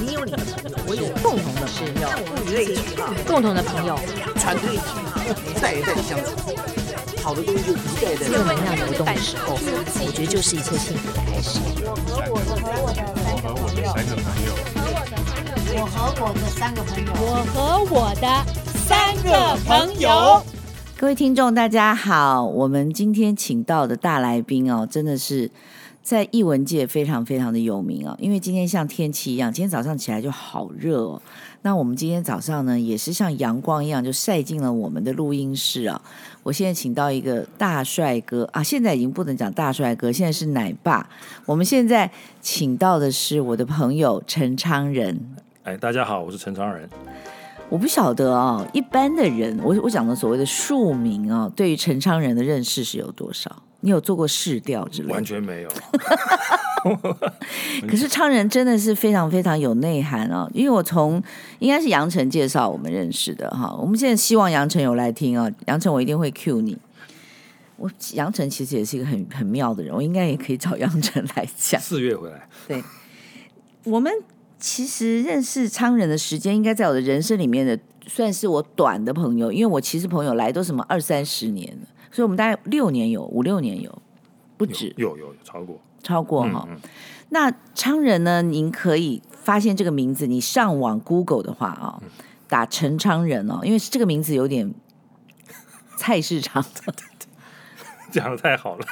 你有你的朋友，我有共同的朋友，物以类聚嘛，共同的朋友，团队一体，一代一代的相处，好的东西就一代代正能量流动的时候，我觉得就是一切幸福的开始。我和我的三个朋友我和我的三个朋友，我和我的三个朋友。各位听众，大家好，我们今天请到的大来宾哦，真的是。在艺文界非常非常的有名啊，因为今天像天气一样，今天早上起来就好热哦。那我们今天早上呢，也是像阳光一样，就晒进了我们的录音室啊。我现在请到一个大帅哥啊，现在已经不能讲大帅哥，现在是奶爸。我们现在请到的是我的朋友陈昌仁。哎，大家好，我是陈昌仁。我不晓得啊，一般的人，我我讲的所谓的庶民啊，对于陈昌仁的认识是有多少？你有做过市调之类的？完全没有。可是昌仁真的是非常非常有内涵哦，因为我从应该是杨晨介绍我们认识的哈。我们现在希望杨晨有来听啊，杨晨我一定会 cue 你。我杨晨其实也是一个很很妙的人，我应该也可以找杨晨来讲。四月回来。对，我们其实认识昌人的时间，应该在我的人生里面的算是我短的朋友，因为我其实朋友来都什么二三十年了。所以，我们大概六年有五六年有，不止有有，有，有超过超过哈。嗯嗯、那昌人呢？您可以发现这个名字，你上网 Google 的话啊、哦，打陈昌仁哦，因为这个名字有点 菜市场的，讲的太好了。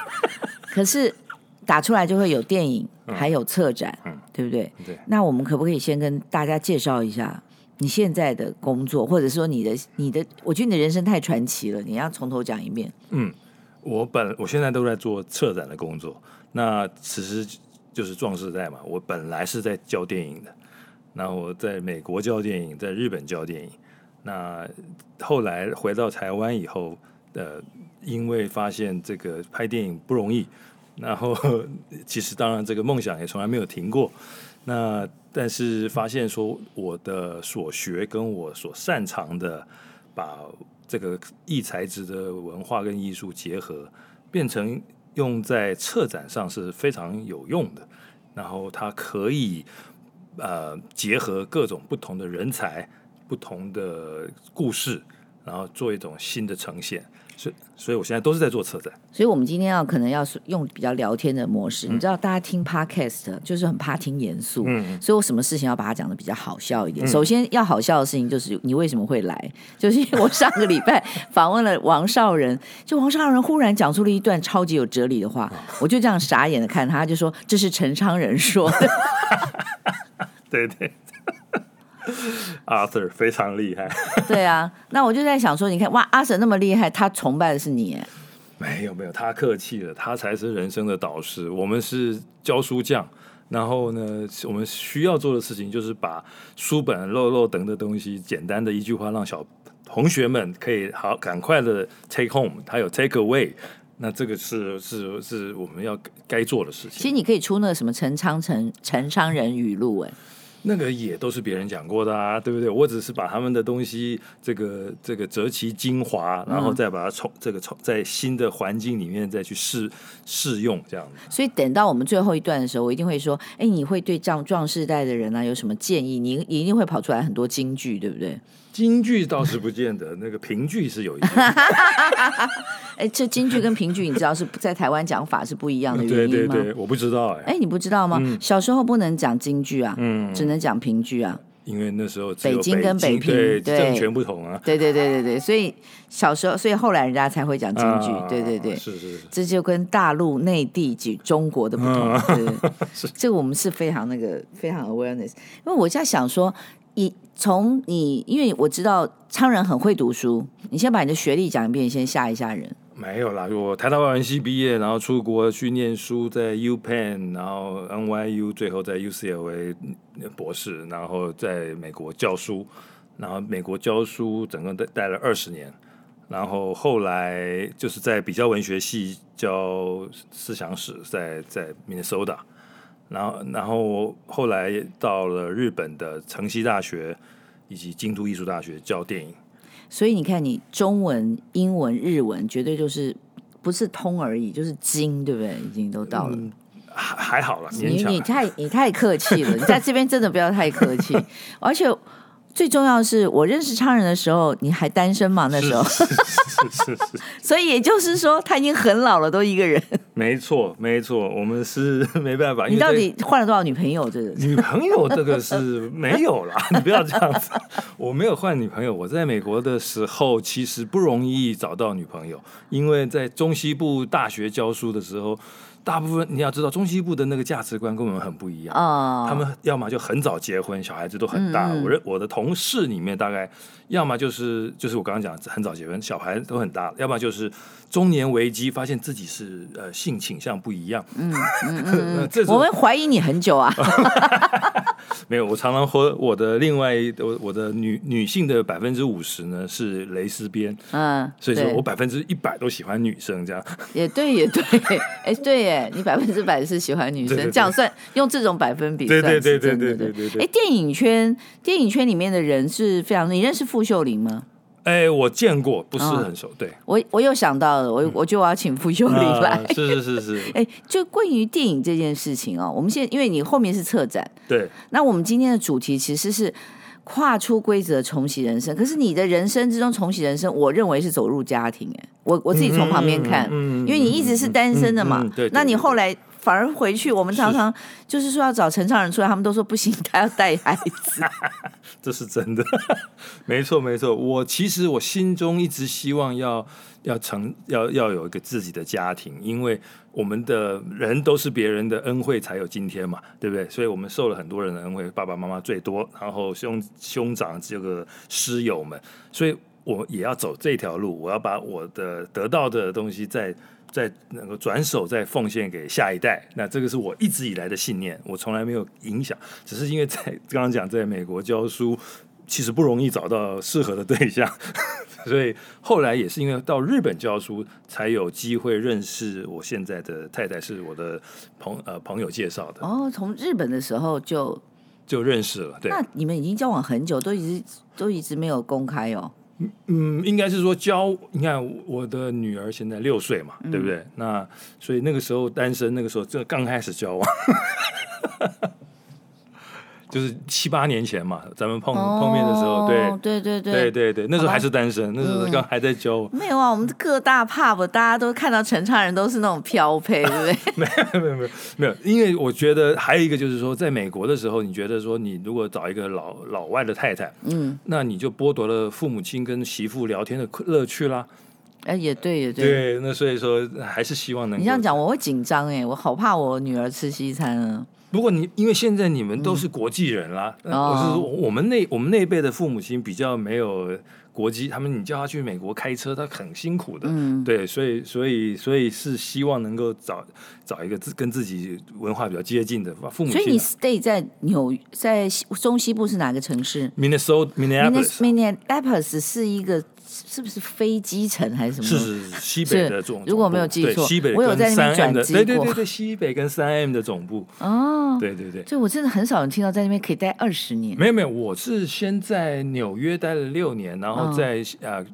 可是打出来就会有电影，嗯、还有策展，嗯、对不对？对。那我们可不可以先跟大家介绍一下？你现在的工作，或者说你的你的，我觉得你的人生太传奇了，你要从头讲一遍。嗯，我本我现在都在做策展的工作，那此时就是壮士在嘛。我本来是在教电影的，那我在美国教电影，在日本教电影，那后来回到台湾以后，呃，因为发现这个拍电影不容易，然后 其实当然这个梦想也从来没有停过。那但是发现说，我的所学跟我所擅长的，把这个异材质的文化跟艺术结合，变成用在策展上是非常有用的。然后它可以呃结合各种不同的人才、不同的故事，然后做一种新的呈现。所以，所以我现在都是在做策展。所以我们今天要可能要用比较聊天的模式。嗯、你知道，大家听 podcast 就是很怕听严肃，嗯，所以我什么事情要把它讲的比较好笑一点。嗯、首先要好笑的事情就是你为什么会来，就是因为我上个礼拜访问了王少仁，就王少仁忽然讲出了一段超级有哲理的话，我就这样傻眼的看他，就说这是陈昌仁说的。对 对。Arthur 非常厉害，对啊，那我就在想说，你看哇，Arthur 那么厉害，他崇拜的是你？没有没有，他客气了，他才是人生的导师，我们是教书匠。然后呢，我们需要做的事情就是把书本漏漏等的东西，简单的一句话，让小同学们可以好赶快的 take home，还有 take away。那这个是是是我们要该做的事情。其实你可以出那个什么陈昌陈陈昌仁语录哎。那个也都是别人讲过的啊，对不对？我只是把他们的东西，这个这个择其精华，然后再把它从这个从在新的环境里面再去试试用，这样子。所以等到我们最后一段的时候，我一定会说：哎，你会对这样壮世代的人啊有什么建议？你你一定会跑出来很多金句，对不对？金句倒是不见得，那个评剧是有一点。哎，这京剧跟评剧，你知道是在台湾讲法是不一样的原因吗？对对对，我不知道哎。哎，你不知道吗？嗯、小时候不能讲京剧啊，嗯，只能讲评剧啊。因为那时候北京跟北平对政权不同啊。对对对对对，所以小时候，所以后来人家才会讲京剧。啊、对对对，是是是，这就跟大陆内地及中国的不同。啊、对，是这个我们是非常那个非常 awareness，因为我在想说。从你，因为我知道昌仁很会读书，你先把你的学历讲一遍，先吓一吓人。没有啦，我台大外文系毕业，然后出国去念书，在 UPenn，然后 NYU，最后在 UCLA 博士，然后在美国教书，然后美国教书整个待待了二十年，然后后来就是在比较文学系教思想史，在在 Minnesota。然后，然后后来到了日本的城西大学以及京都艺术大学教电影。所以你看，你中文、英文、日文绝对就是不是通而已，就是精，对不对？已经都到了。嗯、还还好了，你你 太你太客气了，你在这边真的不要太客气，而且。最重要的是，我认识昌人的时候，你还单身吗？那时候，是是是，是，是 所以也就是说，他已经很老了，都一个人。没错，没错，我们是 没办法。你到底换了多少女朋友？这个女朋友这个是没有啦，你不要这样子。我没有换女朋友。我在美国的时候，其实不容易找到女朋友，因为在中西部大学教书的时候。大部分你要知道，中西部的那个价值观跟我们很不一样。Oh. 他们要么就很早结婚，小孩子都很大。嗯、我认我的同事里面，大概要么就是就是我刚刚讲很早结婚，小孩都很大；要么就是中年危机，发现自己是呃性倾向不一样。嗯嗯嗯，我们怀疑你很久啊。没有，我常常和我的另外我我的女女性的百分之五十呢是蕾丝边。嗯，所以说我百分之一百都喜欢女生这样。也对，也对，哎，对耶。你百分之百是喜欢女生，对对对，这样算用这种百分比算是真的，对对对对对。哎，电影圈电影圈里面的人是非常，你认识傅秀玲吗？哎，我见过，不是很熟。哦、对，我我又想到了，我我就要请傅秀丽来。是是是是。哎，就关于电影这件事情哦，我们现在因为你后面是策展，对，那我们今天的主题其实是。跨出规则重启人生，可是你的人生之中重启人生，我认为是走入家庭。哎，我我自己从旁边看，嗯嗯嗯、因为你一直是单身的嘛，对，那你后来反而回去，我们常常就是说要找陈昌仁出来，他们都说不行，他要带孩子，这是真的，没错没错。我其实我心中一直希望要要成要要有一个自己的家庭，因为。我们的人都是别人的恩惠才有今天嘛，对不对？所以我们受了很多人的恩惠，爸爸妈妈最多，然后兄兄长这个师友们，所以我也要走这条路，我要把我的得到的东西再再能够转手再奉献给下一代。那这个是我一直以来的信念，我从来没有影响，只是因为在刚刚讲在美国教书，其实不容易找到适合的对象。所以后来也是因为到日本教书，才有机会认识我现在的太太，是我的朋呃朋友介绍的。哦，从日本的时候就就认识了。对，那你们已经交往很久，都一直都一直没有公开哦。嗯，应该是说教，你看我的女儿现在六岁嘛，嗯、对不对？那所以那个时候单身，那个时候这刚开始交往。就是七八年前嘛，咱们碰碰面的时候，对对对对对对对，那时候还是单身，那时候刚还在交。没有啊，我们各大 pub 大家都看到陈昌人都是那种标配，对不对？没有没有没有没有，因为我觉得还有一个就是说，在美国的时候，你觉得说你如果找一个老老外的太太，嗯，那你就剥夺了父母亲跟媳妇聊天的乐趣啦。哎，也对也对。对，那所以说还是希望能。你这样讲我会紧张哎，我好怕我女儿吃西餐啊。不过你因为现在你们都是国际人啦，我、嗯、是说我们那我们那一辈的父母亲比较没有国籍，他们你叫他去美国开车，他很辛苦的，嗯、对，所以所以所以是希望能够找找一个自跟自己文化比较接近的父母亲。所以你 stay 在纽在中西部是哪个城市？Minnesota Minneapolis 是一个。是不是飞机城还是什么？是是西北的总部。如果没有记错，西北我有在那边转机过。对对对对，西北跟三 M 的总部。哦，对对对。所以我真的很少人听到在那边可以待二十年。没有没有，我是先在纽约待了六年，然后在呃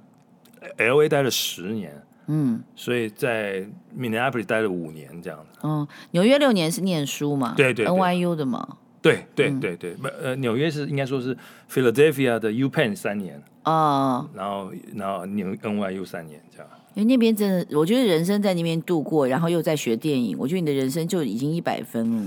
LA 待了十年。嗯，所以在 Minneapolis 待了五年这样子。嗯，纽约六年是念书嘛？对对，NYU 的嘛。对对对对，呃，纽约是应该说是 Philadelphia 的 UPenn 三年。哦，然后然后纽 NYU 三年这样，因为那边真的，我觉得人生在那边度过，然后又在学电影，我觉得你的人生就已经一百分了，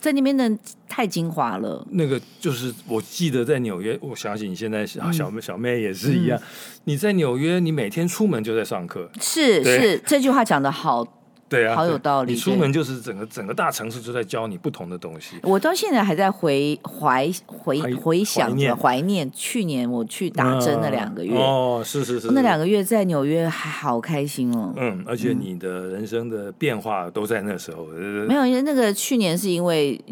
在那边的太精华了。那个就是我记得在纽约，我相信你现在小小妹小妹也是一样，嗯、你在纽约，你每天出门就在上课，是是，这句话讲的好。对啊，好有道理。你出门就是整个整个大城市都在教你不同的东西。我到现在还在回怀回回想着怀念去年我去打针那两个月。哦，是是是，那两个月在纽约还好开心哦。嗯，而且你的人生的变化都在那时候。没有，因为那个去年是因为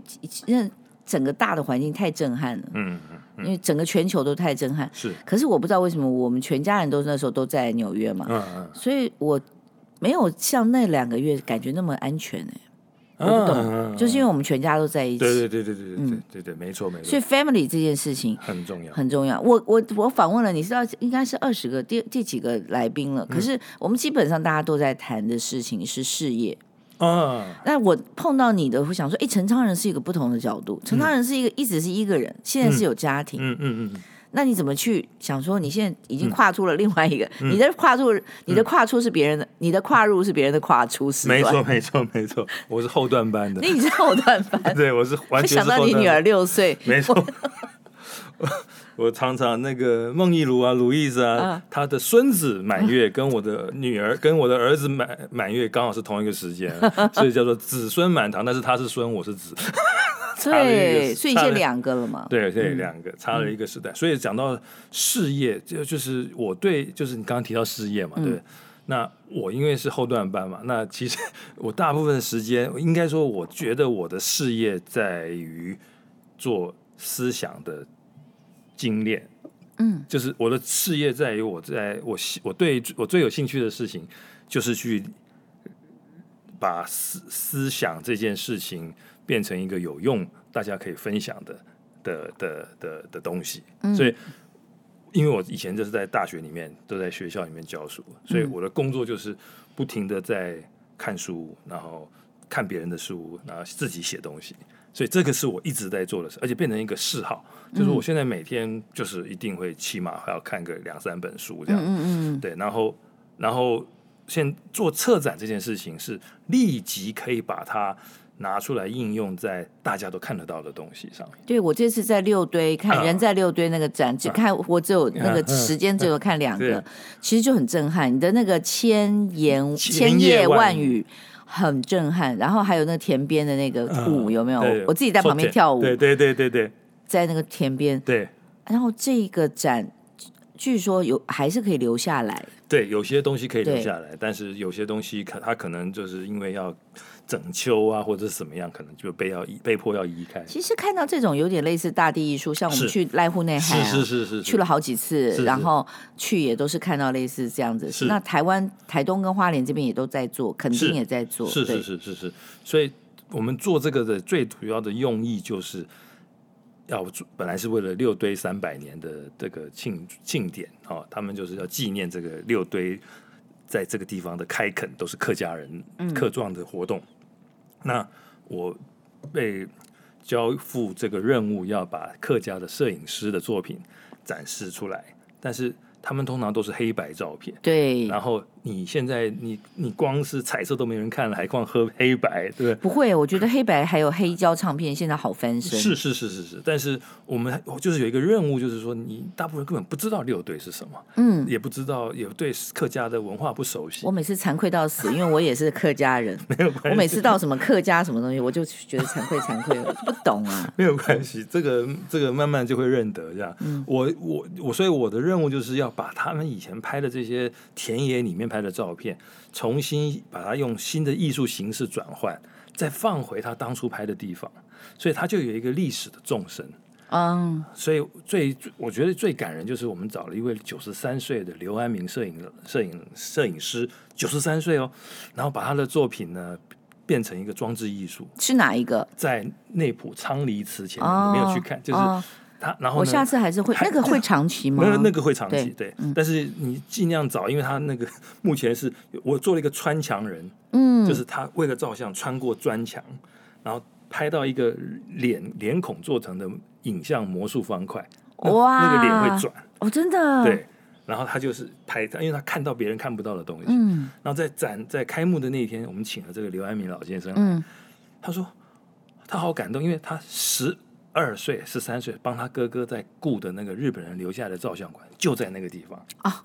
那整个大的环境太震撼了。嗯嗯，因为整个全球都太震撼。是。可是我不知道为什么我们全家人都那时候都在纽约嘛。嗯嗯。所以我。没有像那两个月感觉那么安全哎，我不懂，嗯、就是因为我们全家都在一起。对对对对对对对对对，没错没错。所以 family 这件事情很重要，很重要。我我我访问了，你知道应该是二十个第第几个来宾了？可是我们基本上大家都在谈的事情是事业，啊，那我碰到你的，会想说，哎，陈昌仁是一个不同的角度。陈昌仁是一个一直是一个人，现在是有家庭。嗯嗯嗯。那你怎么去想说，你现在已经跨出了另外一个？嗯、你的跨出，你的跨出是别人的，你的跨入是别人的跨出是？没错，没错，没错。我是后段班的。你是后段班？对，我是完全。想到你女儿六岁，没错。我常常那个孟一如啊，鲁易斯啊，他的孙子满月跟我的女儿跟我的儿子满满月刚好是同一个时间，所以叫做子孙满堂。但是他是孙，我是子，对，所以现在两个了嘛。对对，两个差了一个时代。所以讲到事业，就就是我对，就是你刚刚提到事业嘛，对。那我因为是后段班嘛，那其实 我大部分的时间，应该说，我觉得我的事业在于做思想的。精炼，嗯，就是我的事业在于我在我我对我最有兴趣的事情，就是去把思思想这件事情变成一个有用、大家可以分享的的的的的东西。嗯、所以，因为我以前就是在大学里面都在学校里面教书，所以我的工作就是不停的在看书，然后看别人的书，然后自己写东西。所以这个是我一直在做的事，而且变成一个嗜好，就是我现在每天就是一定会起码还要看个两三本书这样，嗯嗯对，然后然后现做策展这件事情是立即可以把它拿出来应用在大家都看得到的东西上面。对，我这次在六堆看人在六堆那个展，只看我只有那个时间只有看两个，其实就很震撼。你的那个千言千叶万语。很震撼，然后还有那个田边的那个舞有没有？我自己在旁边跳舞。对对对对对，在那个田边。对。然后这个展，据说有还是可以留下来。对，有些东西可以留下来，但是有些东西可它可能就是因为要。整修啊，或者是怎么样，可能就被要被迫要移开。其实看到这种有点类似大地艺术，像我们去濑户内海、啊，是是是，是，是去了好几次，然后去也都是看到类似这样子。是那台湾台东跟花莲这边也都在做，肯定也在做。是是是是是。所以我们做这个的最主要的用意，就是要本来是为了六堆三百年的这个庆庆典啊、哦，他们就是要纪念这个六堆在这个地方的开垦，都是客家人客状的活动。嗯那我被交付这个任务，要把客家的摄影师的作品展示出来，但是他们通常都是黑白照片。对，然后。你现在你你光是彩色都没人看了，还光喝黑白，对不对？不会，我觉得黑白还有黑胶唱片现在好翻身。是是是是是，但是我们就是有一个任务，就是说你大部分根本不知道六队是什么，嗯，也不知道，也对客家的文化不熟悉。我每次惭愧到死，因为我也是客家人，没有关系。我每次到什么客家什么东西，我就觉得惭愧惭愧，我不懂啊。没有关系，这个这个慢慢就会认得，这样。嗯，我我我，所以我的任务就是要把他们以前拍的这些田野里面拍的照片。重新把它用新的艺术形式转换，再放回他当初拍的地方，所以他就有一个历史的纵深。嗯，所以最我觉得最感人就是我们找了一位九十三岁的刘安明摄影摄影摄影师，九十三岁哦，然后把他的作品呢变成一个装置艺术。是哪一个？在内埔昌黎祠前面，你没有去看，就是。哦他然后我下次还是会那个会长期吗？那那个会长期对，但是你尽量找，因为他那个 目前是我做了一个穿墙人，嗯，就是他为了照相穿过砖墙，然后拍到一个脸脸孔做成的影像魔术方块，哇，那个脸会转哦，真的对，然后他就是拍，因为他看到别人看不到的东西，嗯，然后在展在开幕的那一天，我们请了这个刘安民老先生，嗯，他说他好感动，因为他十。二岁、十三岁，帮他哥哥在雇的那个日本人留下的照相馆，就在那个地方啊，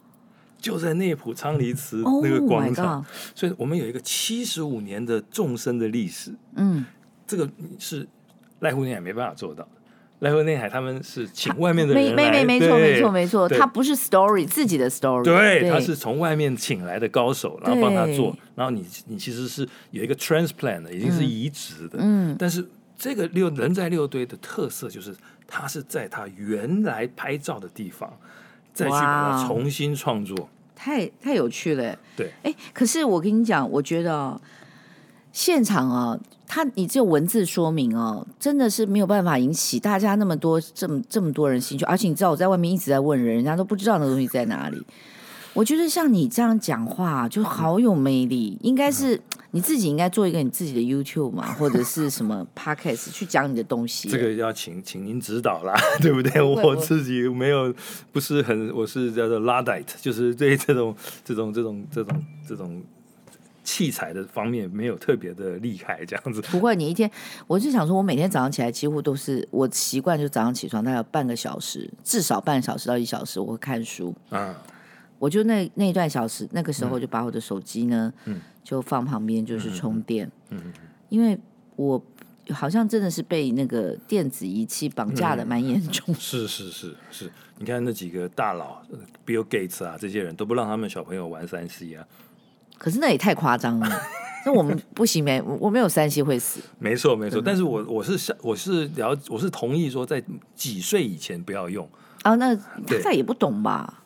就在内埔昌黎祠那个广场。Oh、所以，我们有一个七十五年的纵深的历史。嗯，这个是濑户内海没办法做到的。濑户内海他们是请外面的人来，没没没错没错没错，他不是 story 自己的 story，对，对他是从外面请来的高手，然后帮他做。然后你你其实是有一个 transplant 的，已经是移植的，嗯，但是。这个六人在六堆的特色就是，他是在他原来拍照的地方，再去把它重新创作，太太有趣了。对，哎，可是我跟你讲，我觉得现场啊，他你只有文字说明哦，真的是没有办法引起大家那么多这么这么多人兴趣。而且你知道我在外面一直在问人，人家都不知道那东西在哪里。我觉得像你这样讲话就好有魅力，应该是。你自己应该做一个你自己的 YouTube 嘛，或者是什么 Podcast 去讲你的东西。这个要请请您指导啦，对不对？我自己没有不是很，我是叫做 Luddite，就是对这种这种这种这种这种器材的方面没有特别的厉害，这样子。不会，你一天，我就想说，我每天早上起来几乎都是我习惯，就早上起床大概有半个小时，至少半小时到一小时，我会看书。啊。我就那那一段小时，那个时候就把我的手机呢，嗯、就放旁边，就是充电。嗯嗯、因为我好像真的是被那个电子仪器绑架的蛮严重、嗯。是是是是，你看那几个大佬，Bill Gates 啊，这些人都不让他们小朋友玩三 C 啊。可是那也太夸张了，那我们不行没，我没有三 C 会死。没错没错，但是我我是我是了我是同意说，在几岁以前不要用。啊，那他也不懂吧？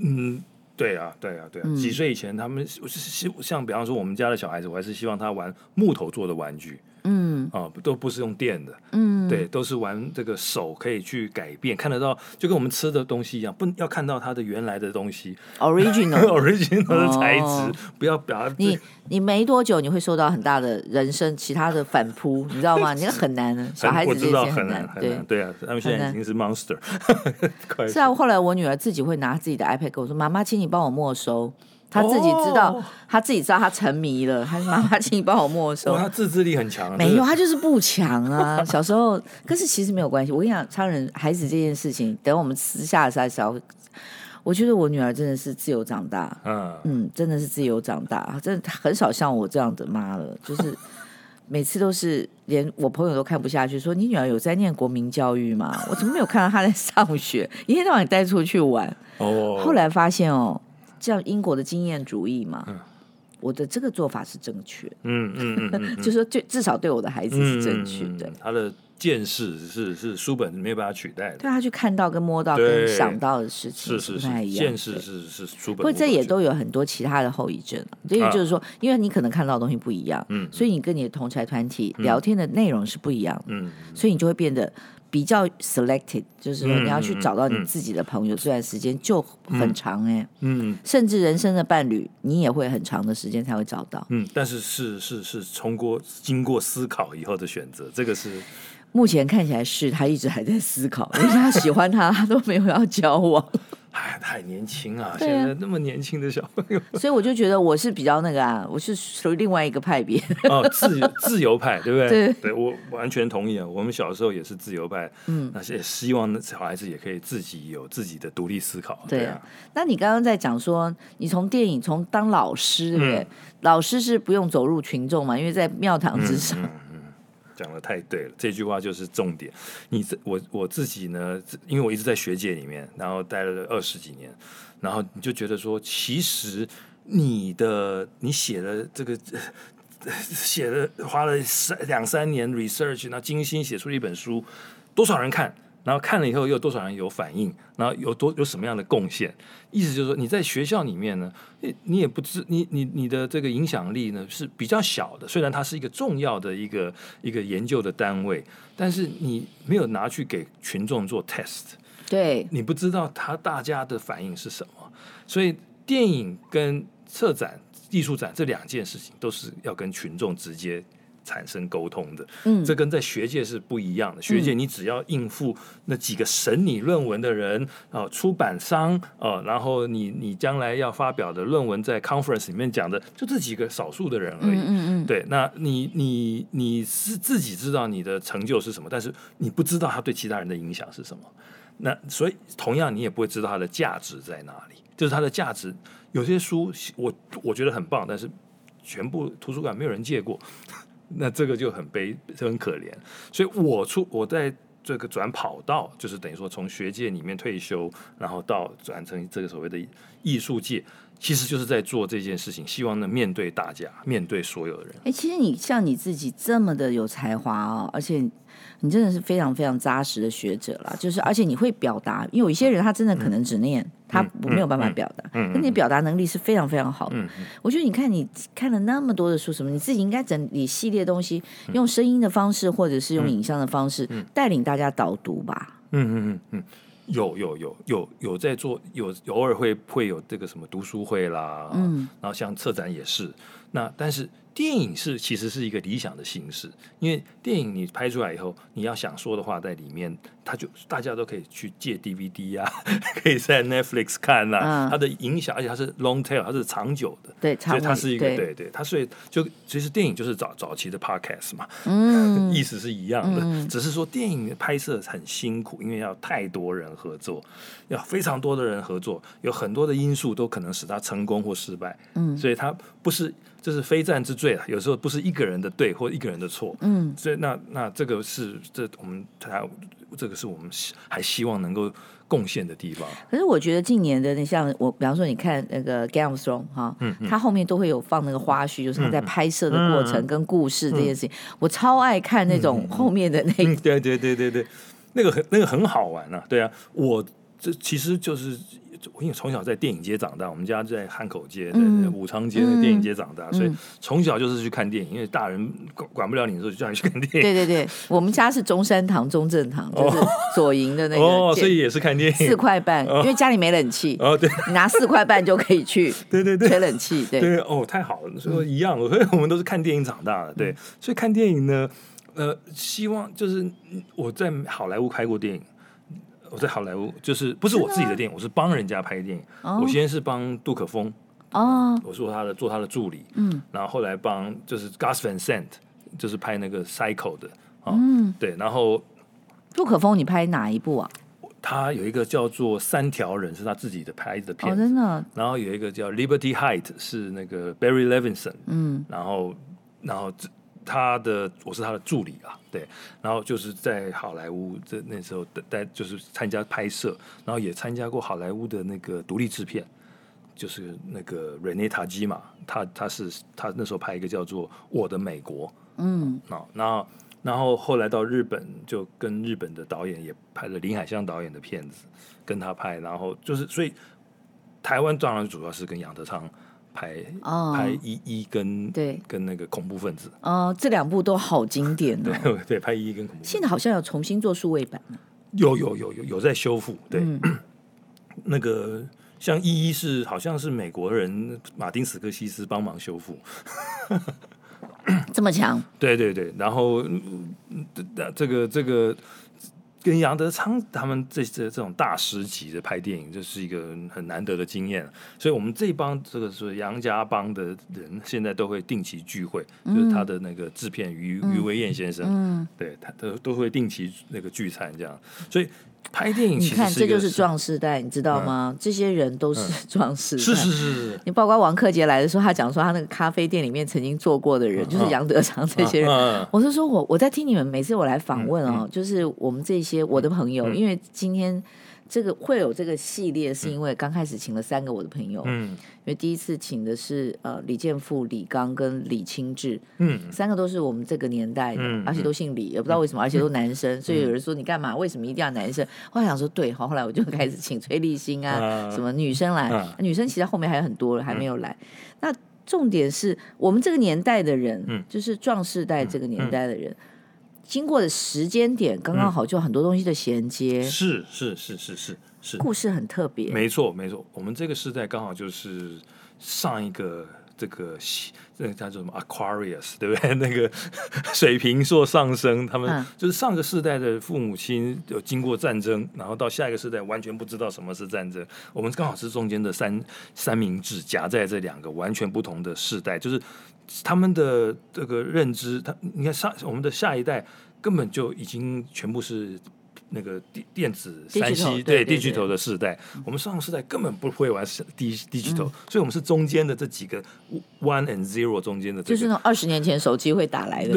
嗯，对啊，对啊，对啊。嗯、几岁以前，他们是希像比方说我们家的小孩子，我还是希望他玩木头做的玩具。嗯啊，都不是用电的，嗯，对，都是玩这个手可以去改变，看得到，就跟我们吃的东西一样，不要看到它的原来的东西，original original 的材质，不要表达。你你没多久你会受到很大的人生其他的反扑，你知道吗？你那很难的，小孩子之间很难，对对啊，他们现在已经是 monster。是啊，后来我女儿自己会拿自己的 iPad 跟我说：“妈妈，请你帮我没收。”他自己知道，他自己知道他沉迷了。他：“妈妈，请你帮我没收。”他自制力很强。没有，他就是不强啊。小时候，可是其实没有关系。我跟你讲，超人孩子这件事情，等我们私下的时候，我觉得我女儿真的是自由长大。嗯嗯，真的是自由长大，真的很少像我这样的妈了。就是每次都是连我朋友都看不下去，说：“你女儿有在念国民教育吗？”我怎么没有看到她在上学？一天到晚带出去玩。哦。后来发现哦。这样英国的经验主义嘛，嗯、我的这个做法是正确。嗯嗯 就是说，就至少对我的孩子是正确的。嗯、他的见识是是书本没有办法取代的。对他去看到跟摸到跟想到的事情是不太一样。见识是是书本。不过这也都有很多其他的后遗症。所以就是说，因为你可能看到的东西不一样，嗯，所以你跟你的同侪团体聊天的内容是不一样的，嗯，所以你就会变得。比较 selected，就是说你要去找到你自己的朋友，这段时间就很长哎、欸，嗯，甚至人生的伴侣，你也会很长的时间才会找到，嗯，但是是是是通过经过思考以后的选择，这个是目前看起来是他一直还在思考，因为他喜欢他，他都没有要交往。哎，太年轻啊！现在那么年轻的小朋友，所以我就觉得我是比较那个啊，我是属于另外一个派别哦，自 自由派，对不对？对，对我完全同意啊。我们小时候也是自由派，嗯，那些希望小孩子也可以自己有自己的独立思考。对啊，那你刚刚在讲说，你从电影从当老师，对不对？老师是不用走入群众嘛，因为在庙堂之上。讲的太对了，这句话就是重点。你这我我自己呢，因为我一直在学界里面，然后待了二十几年，然后你就觉得说，其实你的你写的这个 写了花了三两三年 research，那精心写出一本书，多少人看？然后看了以后，又有多少人有反应？然后有多有什么样的贡献？意思就是说，你在学校里面呢，你你也不知你你你的这个影响力呢是比较小的。虽然它是一个重要的一个一个研究的单位，但是你没有拿去给群众做 test，对，你不知道他大家的反应是什么。所以电影跟策展、艺术展这两件事情都是要跟群众直接。产生沟通的，嗯，这跟在学界是不一样的。学界你只要应付那几个审你论文的人啊、呃，出版商啊、呃，然后你你将来要发表的论文在 conference 里面讲的，就这几个少数的人而已。嗯嗯，嗯对，那你你你是自己知道你的成就是什么，但是你不知道他对其他人的影响是什么。那所以同样你也不会知道它的价值在哪里。就是它的价值，有些书我我觉得很棒，但是全部图书馆没有人借过。那这个就很悲，就很可怜。所以我出我在这个转跑道，就是等于说从学界里面退休，然后到转成这个所谓的艺术界，其实就是在做这件事情，希望能面对大家，面对所有人。哎，其实你像你自己这么的有才华哦，而且。你真的是非常非常扎实的学者啦，就是而且你会表达，因为有一些人他真的可能只念，嗯、他没有办法表达，嗯，那、嗯、你表达能力是非常非常好的。我觉得你看你看了那么多的书，什么你自己应该整理系列东西，用声音的方式或者是用影像的方式带领大家导读吧。嗯嗯嗯嗯，有有有有有在做，有偶尔会会有这个什么读书会啦，嗯，然后像策展也是。那但是。电影是其实是一个理想的形式，因为电影你拍出来以后，你要想说的话在里面，它就大家都可以去借 DVD 啊，可以在 Netflix 看啊，嗯、它的影响，而且它是 long tail，它是长久的，对，所以它是一个对。对，对，它所以就其实电影就是早早期的 podcast 嘛，嗯，意思是一样的，嗯、只是说电影拍摄很辛苦，因为要太多人合作，要非常多的人合作，有很多的因素都可能使它成功或失败，嗯，所以它不是。这是非战之罪啊！有时候不是一个人的对或一个人的错，嗯，所以那那这个是这我们还这个是我们还希望能够贡献的地方。可是我觉得近年的，你像我，比方说你看那个 Game of Thrones 哈，嗯，他后面都会有放那个花絮，就是他在拍摄的过程跟故事这件事情，我超爱看那种后面的那个，对对对对对，那个很那个很好玩啊，对啊，我这其实就是。我因为从小在电影街长大，我们家在汉口街、在武昌街的电影街长大，嗯、所以从小就是去看电影。因为大人管管不了你的时候，就叫你去看电影。对对对，我们家是中山堂、中正堂，就是 左营的那个哦，所以也是看电影。四块半，因为家里没冷气哦，对，你拿四块半就可以去，对对对，吹冷气，对对哦，太好了，所以一样，所以我们都是看电影长大的，对，所以看电影呢，呃，希望就是我在好莱坞拍过电影。我在好莱坞，就是不是我自己的电影，我是帮人家拍电影。我先是帮杜可风，哦，我做他的做他的助理，嗯，然后后来帮就是 Gus Van Sant，就是拍那个 Psycho 的，嗯，对，然后杜可风你拍哪一部啊？他有一个叫做《三条人》，是他自己的拍的片，真的。然后有一个叫 Liberty Height，是那个 Barry Levinson，嗯，然后然后他的我是他的助理啊。对，然后就是在好莱坞这那时候带，就是参加拍摄，然后也参加过好莱坞的那个独立制片，就是那个 René Tajima 嘛，他他是他那时候拍一个叫做《我的美国》，嗯，那，然后然后后来到日本，就跟日本的导演也拍了林海象导演的片子，跟他拍，然后就是所以台湾当然主要是跟杨德昌。拍哦，拍一一跟对跟那个恐怖分子哦，这两部都好经典 哦。对对，拍一一跟恐怖分子。现在好像有重新做数位版有有有有有在修复。对，嗯、那个像一一是好像是美国人马丁斯科西斯帮忙修复，这么强？对对对，然后这个这个。跟杨德昌他们这这这种大师级的拍电影，这是一个很难得的经验。所以，我们这帮这个是杨家帮的人，现在都会定期聚会，嗯、就是他的那个制片于于维燕先生，嗯，对他都都会定期那个聚餐这样。所以。拍电影，你看这就是壮士代，你知道吗？这些人都是 壮士代。是是是。你包括王克杰来的时候，他讲说他那个咖啡店里面曾经做过的人，就是杨德昌这些人。我是说我我在听你们每次我来访问哦，就是我们这些我的朋友，因为今天。这个会有这个系列，是因为刚开始请了三个我的朋友，嗯，因为第一次请的是呃李健富、李刚跟李清志，嗯，三个都是我们这个年代的，嗯、而且都姓李，也不知道为什么，而且都男生，嗯、所以有人说你干嘛？为什么一定要男生？后来想说对，好，后来我就开始请崔立新啊，啊。什么女生来，啊、女生其实后面还有很多还没有来。嗯、那重点是我们这个年代的人，嗯、就是壮世代这个年代的人。嗯嗯经过的时间点刚刚好，就很多东西的衔接，是是是是是是，故事很特别，没错没错。我们这个时代刚好就是上一个这个那个叫做什么 Aquarius，对不对？那个水瓶座上升，他们就是上个世代的父母亲有经过战争，然后到下一个世代完全不知道什么是战争。我们刚好是中间的三三明治，夹在这两个完全不同的世代，就是。他们的这个认知，他你看上我们的下一代根本就已经全部是那个电电子三 C 对 digital 的世代，我们上世代根本不会玩 digital，所以我们是中间的这几个 one and zero 中间的，就是那二十年前手机会打来的，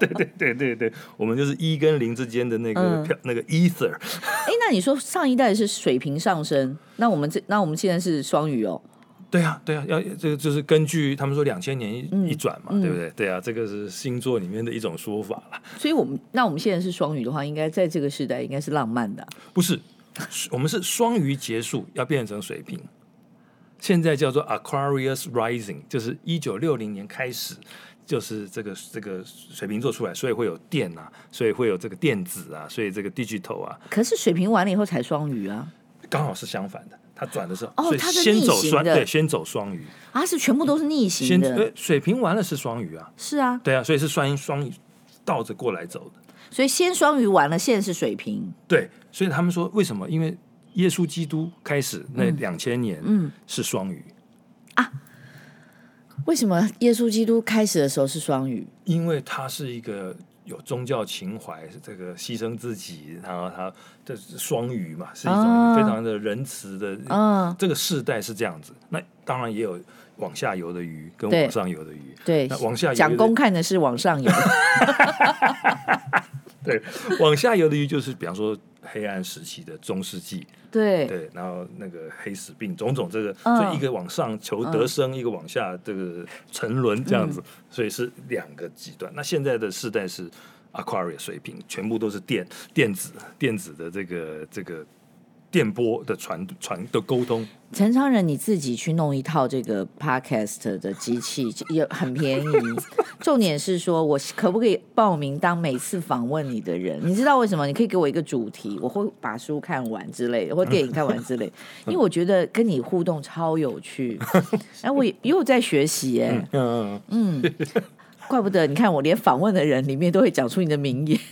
对对对对对，我们就是一跟零之间的那个那个 ether。哎，那你说上一代是水平上升，那我们这那我们现在是双鱼哦。对啊，对啊，要这个就是根据他们说两千年一一转嘛，嗯、对不对？对啊，这个是星座里面的一种说法了。所以，我们那我们现在是双鱼的话，应该在这个时代应该是浪漫的。不是，我们是双鱼结束要变成水瓶，现在叫做 Aquarius Rising，就是一九六零年开始，就是这个这个水瓶座出来，所以会有电啊，所以会有这个电子啊，所以这个 digital 啊。可是水瓶完了以后才双鱼啊，刚好是相反的。它转的时候，哦是先走双对，先走双鱼，啊，是全部都是逆行的，呃水平完了是双鱼啊，是啊，对啊，所以是双双鱼倒着过来走的，所以先双鱼完了，现在是水平，对，所以他们说为什么？因为耶稣基督开始那两千年，嗯，是双鱼啊，为什么耶稣基督开始的时候是双鱼？因为他是一个有宗教情怀，这个牺牲自己，然后他这是双鱼嘛，是一种非常的仁慈的，嗯，这个世代是这样子。那当然也有往下游的鱼跟对往上游的鱼，对。那，往下游的蒋公看的是往上游，对，往下游的鱼就是比方说黑暗时期的中世纪，对，对，然后那个黑死病种种这个，嗯。所以一个往上求得生，一个往下这个沉沦这样子，所以是两个极端。那现在的世代是 Aquarius 水平，全部都是电电子电子的这个这个电波的传传的沟通。陈昌仁，你自己去弄一套这个 podcast 的机器也很便宜。重点是说，我可不可以报名当每次访问你的人？你知道为什么？你可以给我一个主题，我会把书看完之类的，或电影看完之类。因为我觉得跟你互动超有趣，然 后我也又在学习哎，嗯嗯嗯，怪不得你看我连访问的人里面都会讲出你的名言。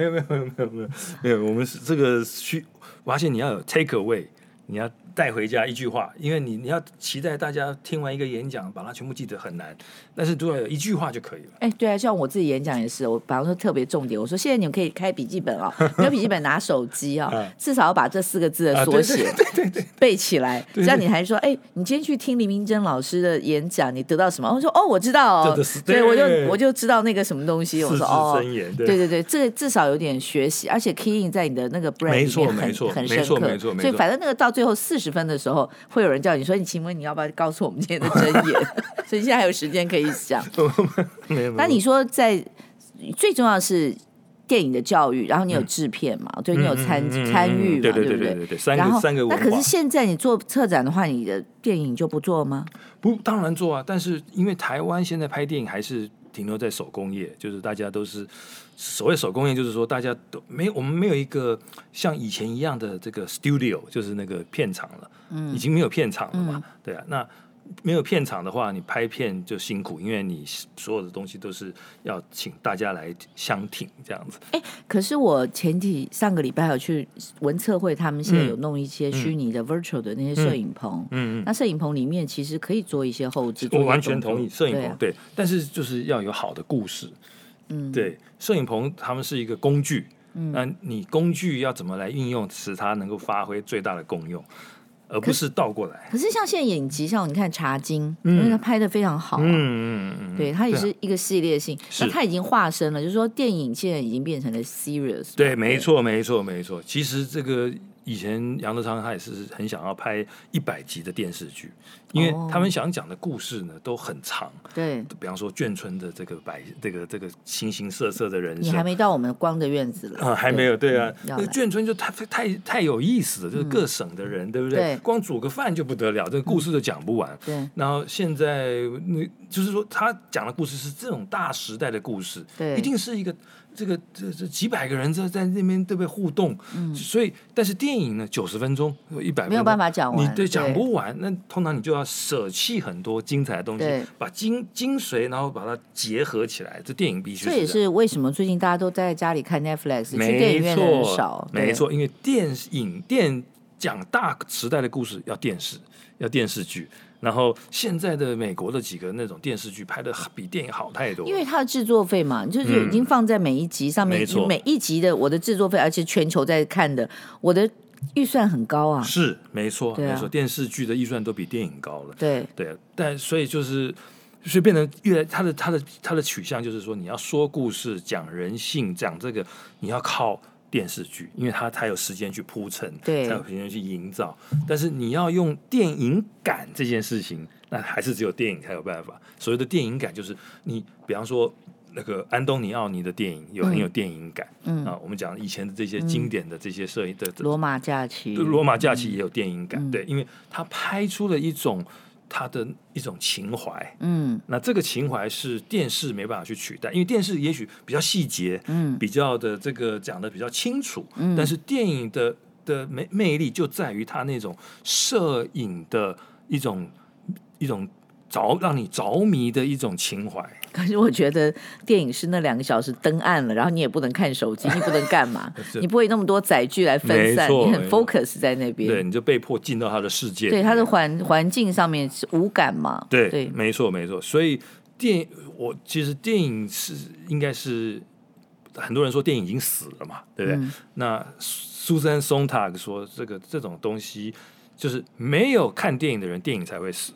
没有没有没有没有没有没有，我们是这个需，而且你要有 take away，你要带回家一句话，因为你你要期待大家听完一个演讲，把它全部记得很难，但是都要有一句话就可以了。哎，对啊，像我自己演讲也是，我比方说特别重点，我说现在你们可以开笔记本啊、哦，没有笔记本拿手机啊、哦，至少要把这四个字的缩写、啊、对对对对背起来，对对这样你还说，哎，你今天去听林明珍老师的演讲，你得到什么？我说哦，我知道哦，所以我就我就知道那个什么东西。我说哦，对。对对对，这个至少有点学习，而且 key in 在你的那个 brain 里面很很深刻，没错，所以反正那个到最后四十分的时候，会有人叫你说，你请问你要不要告诉我们今天的真言？所以现在还有时间可以想。那你说，在最重要的是电影的教育，然后你有制片嘛？对，你有参参与嘛？对对对？对。三个三个，那可是现在你做策展的话，你的电影就不做吗？不，当然做啊。但是因为台湾现在拍电影还是停留在手工业，就是大家都是所谓手工业，就是说大家都没有，我们没有一个像以前一样的这个 studio，就是那个片场了。嗯，已经没有片场了嘛？对啊，那。没有片场的话，你拍片就辛苦，因为你所有的东西都是要请大家来相挺这样子。哎，可是我前几上个礼拜有去文策会，他们现在有弄一些虚拟的 virtual 的那些摄影棚。嗯嗯。那摄影棚里面其实可以做一些后置。我完全同意摄影棚对，但是就是要有好的故事。嗯，对，摄影棚他们是一个工具。嗯。那你工具要怎么来运用，使它能够发挥最大的功用？而不是倒过来。可是像现在影集，像你看《茶经》，因为它拍的非常好，嗯嗯嗯，对，它也是一个系列性，那它已经化身了，就是说电影现在已经变成了 serious。对，没错，没错，没错。其实这个以前杨德昌他也是很想要拍一百集的电视剧，因为他们想讲的故事呢都很长。对，比方说眷村的这个百，这个这个形形色色的人生，你还没到我们光的院子了啊，还没有，对啊，那眷村就太太太有意思了，就是各省的人，对不对？光煮个饭就不得了，这个故事都讲不完。对，然后现在那就是说他讲的故事是这种大时代的故事，对，一定是一个。这个这这几百个人在在那边对不对互动？嗯，所以但是电影呢，九十分钟一百分没有办法讲完，你对讲不完，那通常你就要舍弃很多精彩的东西，把精精髓然后把它结合起来。这电影必须这也是为什么最近大家都在家里看 Netflix，去电影院的人少。没错，因为电影电讲大时代的故事要电视要电视剧。然后现在的美国的几个那种电视剧拍的比电影好太多，因为它的制作费嘛，就是已经放在每一集上面，嗯、每一集的我的制作费，而且全球在看的，我的预算很高啊。是没错，啊、没错，电视剧的预算都比电影高了。对对，但所以就是，所以变成越来它的它的它的取向就是说，你要说故事、讲人性、讲这个，你要靠。电视剧，因为它才有时间去铺陈，对，才有时间去营造。但是你要用电影感这件事情，那还是只有电影才有办法。所谓的电影感，就是你，比方说那个安东尼奥尼的电影有很有电影感，嗯啊，我们讲以前的这些经典的这些摄影的《罗马假期》，罗马假期也有电影感，嗯、对，因为他拍出了一种。他的一种情怀，嗯，那这个情怀是电视没办法去取代，因为电视也许比较细节，嗯，比较的这个讲的比较清楚，嗯，但是电影的的魅魅力就在于它那种摄影的一种一种着让你着迷的一种情怀。可是我觉得电影是那两个小时灯暗了，然后你也不能看手机，你不能干嘛？你不会那么多载具来分散，你很 focus 在那边，对，你就被迫进到他的世界。对，他的环环境上面是无感嘛？对对，没错没错。所以电影，我其实电影是应该是很多人说电影已经死了嘛，对不对？嗯、那苏珊·松塔克说，这个这种东西就是没有看电影的人，电影才会死。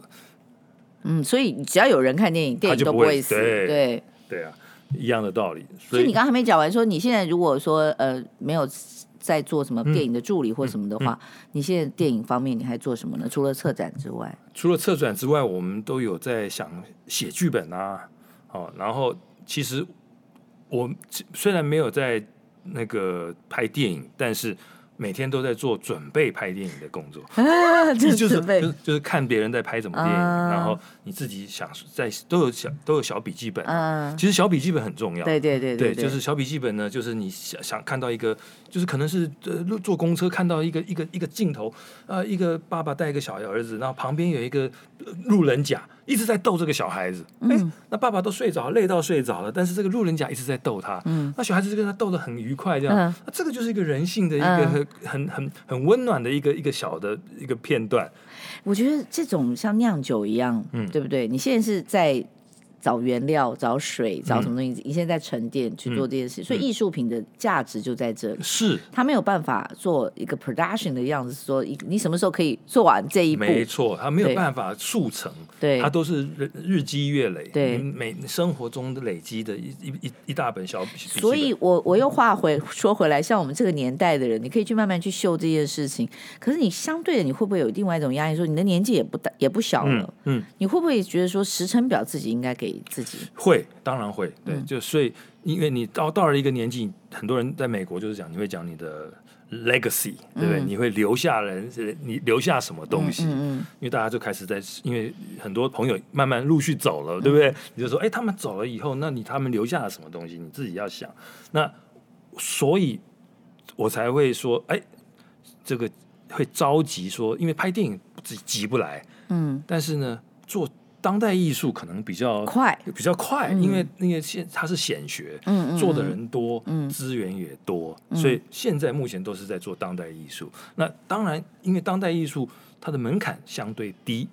嗯，所以只要有人看电影，电影都不会死。对对，对啊，一样的道理。所以，你刚刚还没讲完，说你现在如果说呃没有在做什么电影的助理或什么的话，嗯嗯嗯、你现在电影方面你还做什么呢？除了策展之外，除了策展之外，我们都有在想写剧本啊。哦，然后其实我虽然没有在那个拍电影，但是。每天都在做准备拍电影的工作，啊、就是就是看别人在拍什么电影，啊、然后你自己想在都有小都有小笔记本。啊、其实小笔记本很重要。对对对对，对，就是小笔记本呢，就是你想想看到一个，就是可能是呃坐公车看到一个一个一个镜头，呃，一个爸爸带一个小儿子，然后旁边有一个路人甲一直在逗这个小孩子。哎、嗯，那爸爸都睡着，累到睡着了，但是这个路人甲一直在逗他。嗯，那小孩子就跟他逗得很愉快，这样。嗯、那这个就是一个人性的一个。嗯很很很温暖的一个一个小的一个片段，我觉得这种像酿酒一样，嗯，对不对？你现在是在。找原料，找水，找什么东西？你现在在沉淀去做这件事，所以艺术品的价值就在这里。是，他没有办法做一个 production 的样子，说你什么时候可以做完这一步？没错，他没有办法速成，对，他都是日日积月累，对，每生活中的累积的一一一一大本小笔。所以我我又话回说回来，像我们这个年代的人，你可以去慢慢去秀这件事情。可是你相对的，你会不会有另外一种压力？说你的年纪也不大，也不小了，嗯，你会不会觉得说时程表自己应该给？自己会，当然会，对，就所以，因为你到到了一个年纪，很多人在美国就是讲，你会讲你的 legacy，对不对？你会留下人，你留下什么东西？因为大家就开始在，因为很多朋友慢慢陆续走了，对不对？你就说，哎，他们走了以后，那你他们留下了什么东西？你自己要想。那所以，我才会说，哎，这个会着急说，因为拍电影自己急不来，嗯，但是呢，做。当代艺术可能比较快，比较快，因为那个现它是显学，嗯，做的人多，嗯，资源也多，所以现在目前都是在做当代艺术。那当然，因为当代艺术它的门槛相对低，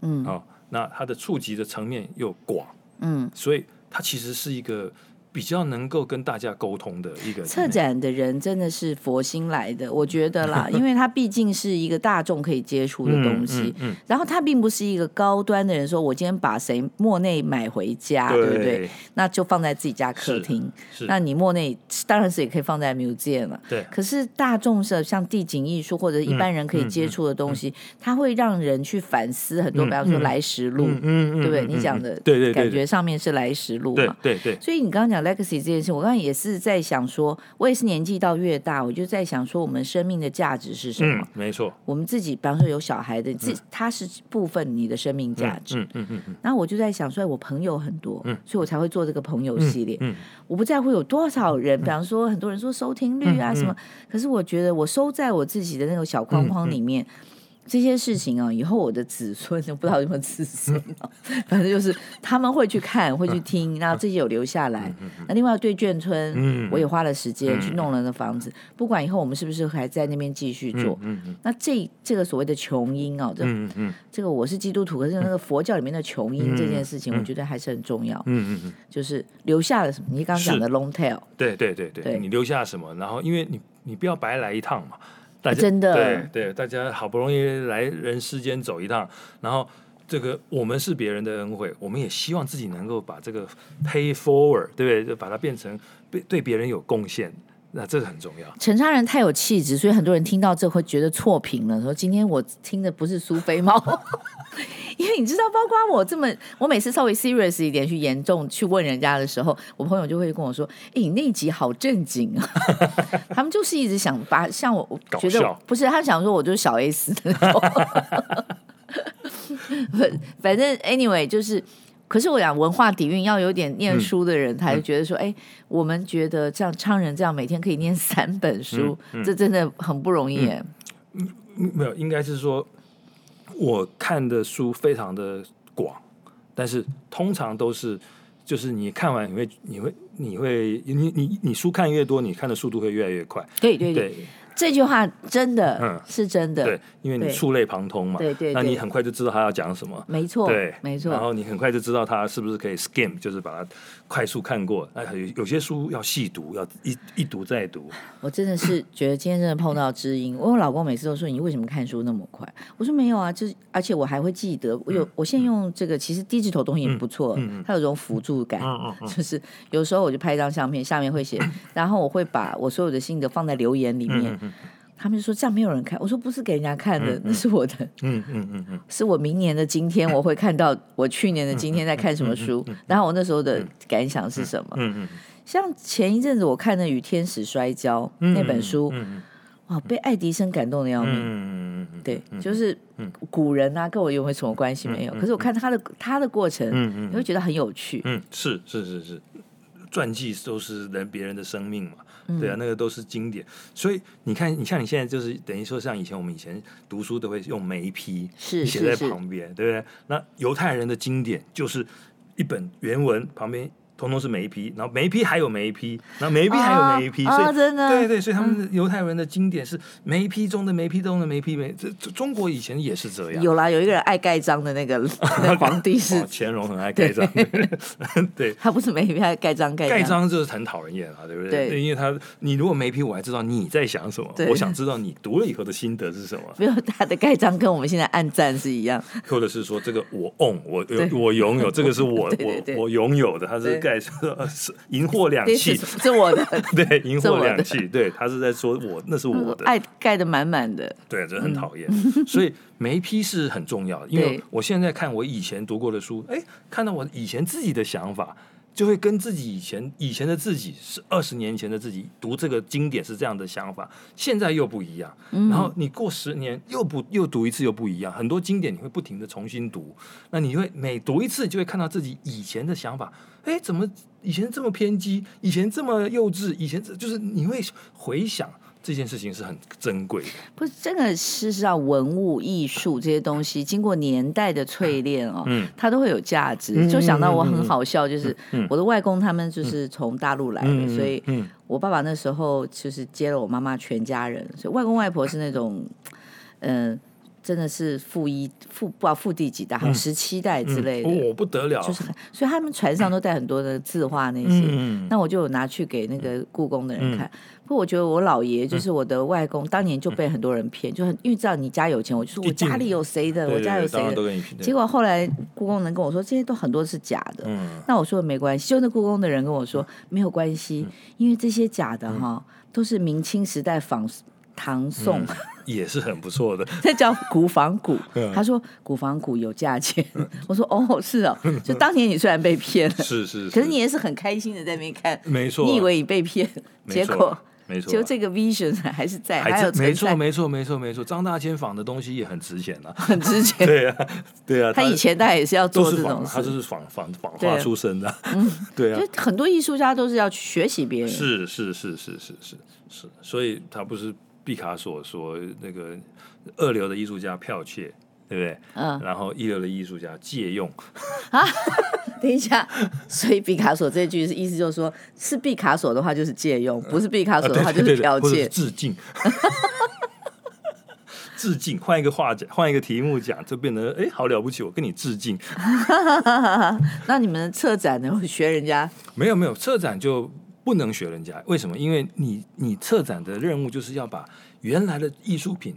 嗯，哦，那它的触及的层面又广，嗯，所以它其实是一个。比较能够跟大家沟通的一个策展的人，真的是佛心来的，我觉得啦，因为他毕竟是一个大众可以接触的东西，嗯嗯嗯、然后他并不是一个高端的人，说我今天把谁莫内买回家，对，对不对？那就放在自己家客厅。那你莫内当然是也可以放在 museum 了，对。可是大众是像地景艺术或者一般人可以接触的东西，它、会让人去反思很多，比方说来时路，嗯嗯嗯、对不对？你讲的，对对，感觉上面是来时路嘛，对对。所以你刚刚讲。Legacy 这件事，我刚刚也是在想说，我也是年纪到越大，我就在想说，我们生命的价值是什么？嗯、没错，我们自己，比方说有小孩的，自他是部分你的生命价值。嗯嗯嗯，嗯。然后我就在想说，我朋友很多，嗯，所以我才会做这个朋友系列。嗯，嗯我不在乎有多少人，比方说很多人说收听率啊什么，可是我觉得我收在我自己的那个小框框里面。嗯嗯这些事情啊，以后我的子孙都不知道有没有子孙啊，反正就是他们会去看，会去听，然后这些有留下来。那另外对眷村，我也花了时间去弄了那房子。不管以后我们是不是还在那边继续做，那这这个所谓的琼英啊，这这个我是基督徒，可是那个佛教里面的琼英这件事情，我觉得还是很重要。嗯嗯就是留下了什么？你刚刚讲的 long tail。对对对对，你留下什么？然后因为你你不要白来一趟嘛。真的，对对，大家好不容易来人世间走一趟，然后这个我们是别人的恩惠，我们也希望自己能够把这个 pay forward，对不对？就把它变成对对别人有贡献，那这个很重要。陈昌仁太有气质，所以很多人听到这会觉得错评了，说今天我听的不是苏菲猫。因为你知道，包括我这么，我每次稍微 serious 一点去严重去问人家的时候，我朋友就会跟我说：“哎，你那集好正经啊！” 他们就是一直想把像我，我觉得不是，他想说我就是小 S 的那种。反正 anyway 就是。可是我讲文化底蕴要有点念书的人，才、嗯、觉得说，哎、嗯，我们觉得像昌人这样每天可以念三本书，这真的很不容易。嗯，没有，应该是说，我看的书非常的广，但是通常都是，就是你看完你会，你会，你会，你你你书看越多，你看的速度会越来越快。对对对。对这句话真的是真的，对，因为你触类旁通嘛，对对，那你很快就知道他要讲什么，没错，对，没错，然后你很快就知道他是不是可以 skim，就是把它快速看过。哎，有有些书要细读，要一一读再读。我真的是觉得今天真的碰到知音。我老公每次都说，你为什么看书那么快？我说没有啊，就是而且我还会记得。我有我现在用这个，其实 digital 东西也不错，它有种辅助感，就是有时候我就拍一张相片，下面会写，然后我会把我所有的心得放在留言里面。他们就说这样没有人看，我说不是给人家看的，嗯嗯、那是我的，嗯嗯嗯嗯，是我明年的今天我会看到我去年的今天在看什么书，嗯嗯嗯、然后我那时候的感想是什么？嗯嗯，嗯像前一阵子我看的《与天使摔跤》嗯、那本书，嗯嗯、哇，被爱迪生感动的要命，嗯嗯、对，就是古人啊，跟我有没有什么关系没有？可是我看他的他的过程，嗯嗯、你会觉得很有趣，嗯，是是是是，传记都是人别人的生命嘛。对啊，那个都是经典，所以你看，你像你现在就是等于说，像以前我们以前读书都会用眉批写在旁边，对不对？那犹太人的经典就是一本原文旁边。通通是眉批，然后眉批还有眉批，然后眉批还有眉批，所以真的对对，所以他们犹太人的经典是眉批中的眉批中的眉批眉。这中国以前也是这样。有啦，有一个人爱盖章的那个 皇帝是乾隆，很爱盖章。对，他不是眉批，他盖章盖。盖章就是很讨人厌啊，对不对？对，因为他你如果眉批，我还知道你在想什么，我想知道你读了以后的心得是什么。没有他的盖章跟我们现在暗赞是一样，或者是说这个我 own 我我拥有这个是我我我拥有的，他是。盖是银货两讫，是我的。对，银货两讫，对，他是在说我那是我的，爱盖的满满的。对，这很讨厌。所以没批是很重要的，因为我现在看我以前读过的书，哎，看到我以前自己的想法。就会跟自己以前以前的自己是二十年前的自己读这个经典是这样的想法，现在又不一样。然后你过十年又不又读一次又不一样，很多经典你会不停的重新读，那你会每读一次就会看到自己以前的想法，哎，怎么以前这么偏激，以前这么幼稚，以前就是你会回想。这件事情是很珍贵的，不是这个，事实上，文物艺术这些东西经过年代的淬炼哦，嗯，它都会有价值。嗯、就想到我很好笑，就是我的外公他们就是从大陆来的，嗯、所以我爸爸那时候就是接了我妈妈全家人，所以外公外婆是那种，嗯、呃。真的是富一富不知道富第几代，好像十七代之类的，我、不得了。就是，所以他们船上都带很多的字画那些，嗯、那我就有拿去给那个故宫的人看。嗯、不过我觉得我姥爷就是我的外公，嗯、当年就被很多人骗，就很因为知道你家有钱，我就说我家里有谁的，我家有谁的。结果后来故宫人跟我说，这些都很多是假的。嗯、那我说没关系，就那故宫的人跟我说没有关系，嗯、因为这些假的哈都是明清时代仿。唐宋、嗯、也是很不错的，这叫古仿古。他说古仿古有价钱，我说哦是哦，就当年你虽然被骗了，是是，可是你也是很开心的在那边看，没错，你以为你被骗，结果没错，就这个 vision 还是在，还有没错没错没错没错，张大千仿的东西也很值钱啊，很值钱，对啊对啊，他以前大概也是要做这种事，他就是仿仿仿画出身的，嗯。对啊，就很多艺术家都是要去学习别人，是是是是是是是，所以他不是。毕卡索说：“那个二流的艺术家剽窃，对不对？嗯，然后一流的艺术家借用。啊，等一下，所以毕卡索这句是意思就是说，是毕卡索的话就是借用，不是毕卡索的话就是剽窃。致敬，致敬，换一个话讲，换一个题目讲，就变得哎，好了不起，我跟你致敬。那你们策展呢？会学人家？没有没有，策展就。”不能学人家，为什么？因为你你策展的任务就是要把原来的艺术品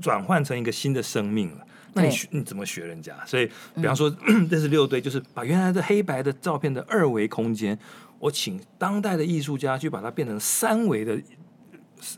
转换成一个新的生命了。那你学你怎么学人家？所以，比方说，嗯、这是六堆，就是把原来的黑白的照片的二维空间，我请当代的艺术家去把它变成三维的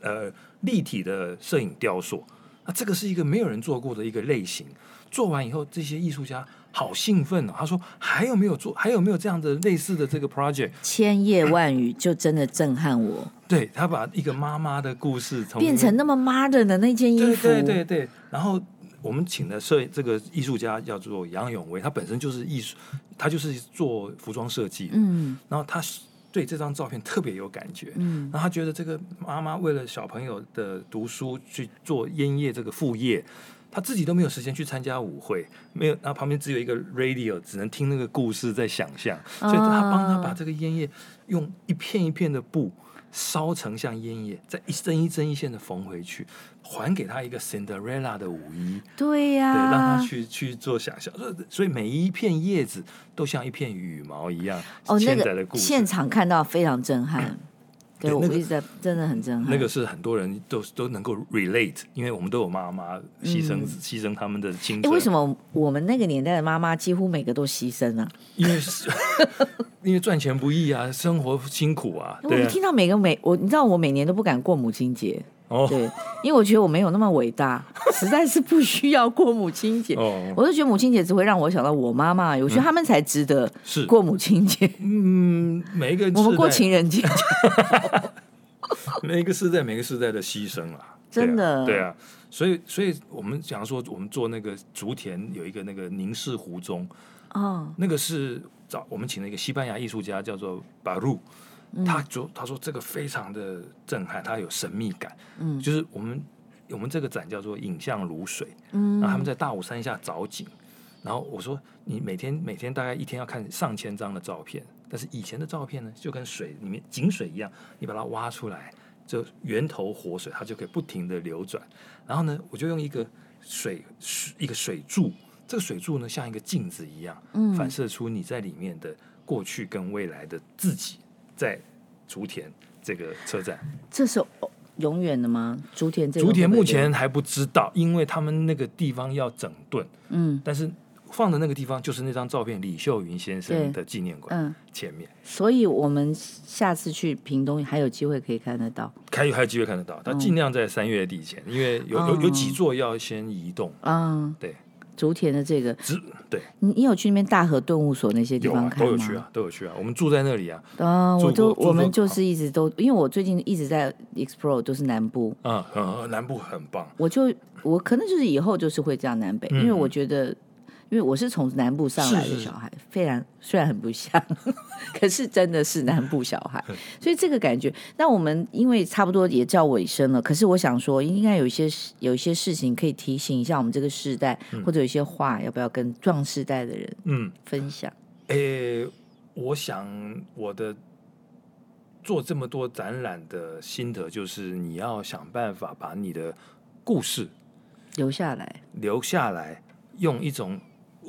呃立体的摄影雕塑。那这个是一个没有人做过的一个类型。做完以后，这些艺术家。好兴奋哦！他说：“还有没有做？还有没有这样的类似的这个 project？” 千言万语就真的震撼我。对，他把一个妈妈的故事从变成那么 modern 的那件衣服，对对对对。然后我们请的摄这个艺术家叫做杨永威，他本身就是艺术，他就是做服装设计。嗯，然后他对这张照片特别有感觉。嗯，然后他觉得这个妈妈为了小朋友的读书去做烟叶这个副业，他自己都没有时间去参加舞会，没有，然后旁边只有一个 radio，只能听那个故事在想象，所以他帮他把这个烟叶用一片一片的布。烧成像烟叶，再一针一针一线的缝回去，还给他一个 Cinderella 的舞衣。对呀、啊，对，让他去去做想象。所以每一片叶子都像一片羽毛一样哦，牵在的故事。现场看到非常震撼。嗯对，我一直在真的很震撼。那个是很多人都都能够 relate，因为我们都有妈妈牺牲、嗯、牺牲他们的青春。为什么我们那个年代的妈妈几乎每个都牺牲呢、啊？因为 因为赚钱不易啊，生活辛苦啊。我听到每个每我，你知道我每年都不敢过母亲节。哦，对，因为我觉得我没有那么伟大，实在是不需要过母亲节。哦，我就觉得母亲节只会让我想到我妈妈，我觉得他们才值得是。过母亲节。嗯，每一个我们过情人节，每一个世代，每个世代的牺牲啊，真的，对啊，所以，所以我们讲说，我们做那个竹田有一个那个凝视湖中，哦，那个是找我们请了一个西班牙艺术家叫做巴鲁。他说：“他说这个非常的震撼，他有神秘感。嗯，就是我们我们这个展叫做‘影像如水’。嗯，然后他们在大武山下找景。然后我说：你每天每天大概一天要看上千张的照片，但是以前的照片呢，就跟水里面井水一样，你把它挖出来，就源头活水，它就可以不停的流转。然后呢，我就用一个水一个水柱，这个水柱呢像一个镜子一样，嗯，反射出你在里面的过去跟未来的自己。”在竹田这个车站，这是永远的吗？竹田这个竹田目前还不知道，因为他们那个地方要整顿。嗯，但是放的那个地方就是那张照片，李秀云先生的纪念馆。嗯，前面。所以我们下次去屏东还有机会可以看得到，还有还有机会看得到。他尽量在三月底前，因为有有有几座要先移动。嗯，对。竹田的这个，对，你你有去那边大和顿悟所那些地方看吗？都有去啊，都有去啊。我们住在那里啊。啊，我都我们就是一直都，因为我最近一直在 explore 都是南部。啊，南部很棒。我就我可能就是以后就是会这样南北，因为我觉得。因为我是从南部上来的小孩，非常虽然很不像，可是真的是南部小孩，所以这个感觉。那我们因为差不多也叫尾声了，可是我想说，应该有一些有一些事情可以提醒一下我们这个世代，嗯、或者有一些话要不要跟壮世代的人嗯分享？诶、嗯欸，我想我的做这么多展览的心得就是，你要想办法把你的故事留下来，留下来，用一种。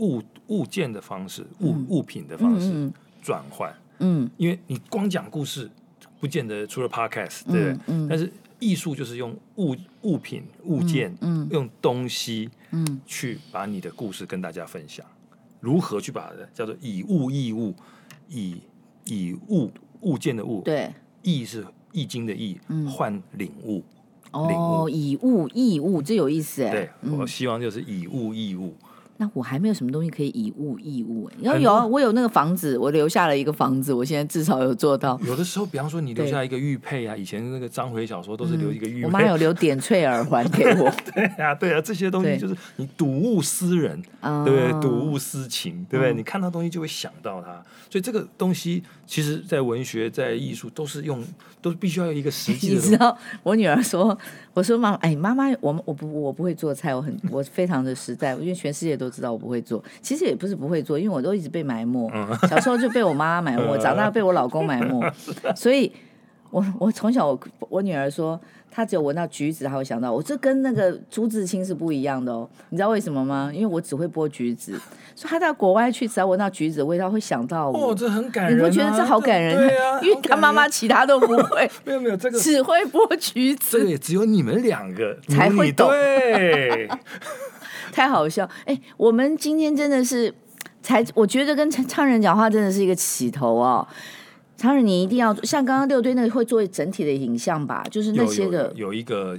物物件的方式，物物品的方式转换，嗯，因为你光讲故事，不见得除了 podcast，对不对？嗯，但是艺术就是用物物品、物件，嗯，用东西，嗯，去把你的故事跟大家分享。如何去把叫做以物易物，以以物物件的物，对，易是易经的易，换领悟，哦，以物易物，这有意思哎。对，我希望就是以物易物。那我还没有什么东西可以以物易物哎，然后有啊，我有那个房子，我留下了一个房子，我现在至少有做到。有的时候，比方说你留下一个玉佩啊，以前那个章回小说都是留一个玉佩。我妈有留点翠耳环给我。对啊，对啊，这些东西就是你睹物思人，对不对？睹物思情，对不对？你看到东西就会想到它，所以这个东西其实，在文学、在艺术都是用，都必须要有一个实际的。你知道，我女儿说，我说妈妈，哎，妈妈，我我不我不会做菜，我很我非常的实在，因为全世界都。知道我不会做，其实也不是不会做，因为我都一直被埋没。小时候就被我妈妈埋没，长大被我老公埋没，所以我我从小我我女儿说，她只有闻到橘子，她会想到我，这跟那个朱自清是不一样的哦。你知道为什么吗？因为我只会剥橘子，所以她到国外去，只要闻到橘子的味道，会想到我。哦，这很感人，你不觉得这好感人？对啊，因为她妈妈其他都不会，没有没有这个只会剥橘子，这个也只有你们两个才会懂。对。太好笑！哎，我们今天真的是才，我觉得跟昌人讲话真的是一个起头哦。昌人，你一定要像刚刚六队那个会做整体的影像吧？就是那些的有，一个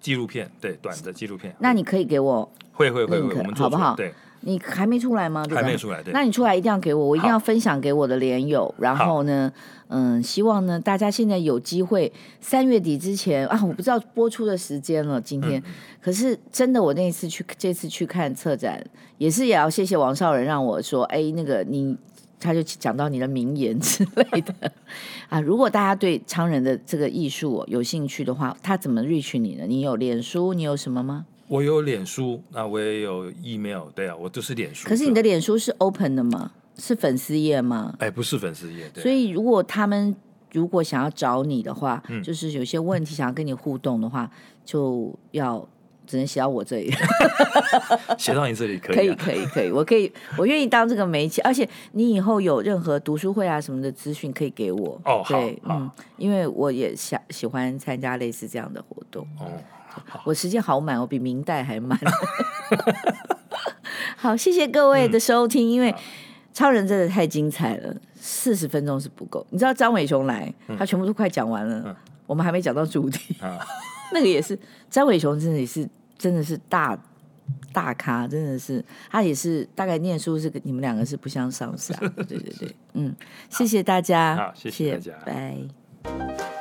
纪录片，对，短的纪录片。那你可以给我会会会会，我们做好不好？对，你还没出来吗？对吧？还没出来。对。那你出来一定要给我，我一定要分享给我的连友。然后呢，嗯，希望呢，大家现在有机会三月底之前啊，我不知道播出的时间了。今天，嗯、可是真的，我那一次去这次去看策展，也是也要谢谢王少仁让我说，哎，那个你。他就讲到你的名言之类的 啊，如果大家对昌人的这个艺术有兴趣的话，他怎么 reach 你呢？你有脸书，你有什么吗？我有脸书，那我也有 email，对啊，我都是脸书。可是你的脸书是 open 的吗？是粉丝页吗？哎，不是粉丝页。所以如果他们如果想要找你的话，嗯，就是有些问题想要跟你互动的话，就要。只能写到我这里，写到你这里可以、啊，可以，可以，可以，我可以，我愿意当这个媒介，而且你以后有任何读书会啊什么的资讯可以给我。哦，对，嗯，因为我也想喜欢参加类似这样的活动。哦，我时间好满，我比明代还满。好，谢谢各位的收听，嗯、因为超人真的太精彩了，四十分钟是不够。你知道张伟雄来，他全部都快讲完了，嗯、我们还没讲到主题。嗯、那个也是张伟雄，真的也是。真的是大大咖，真的是他也是大概念书是跟你们两个是不相上下，对对对，嗯，谢谢大家，好，谢谢大家，拜。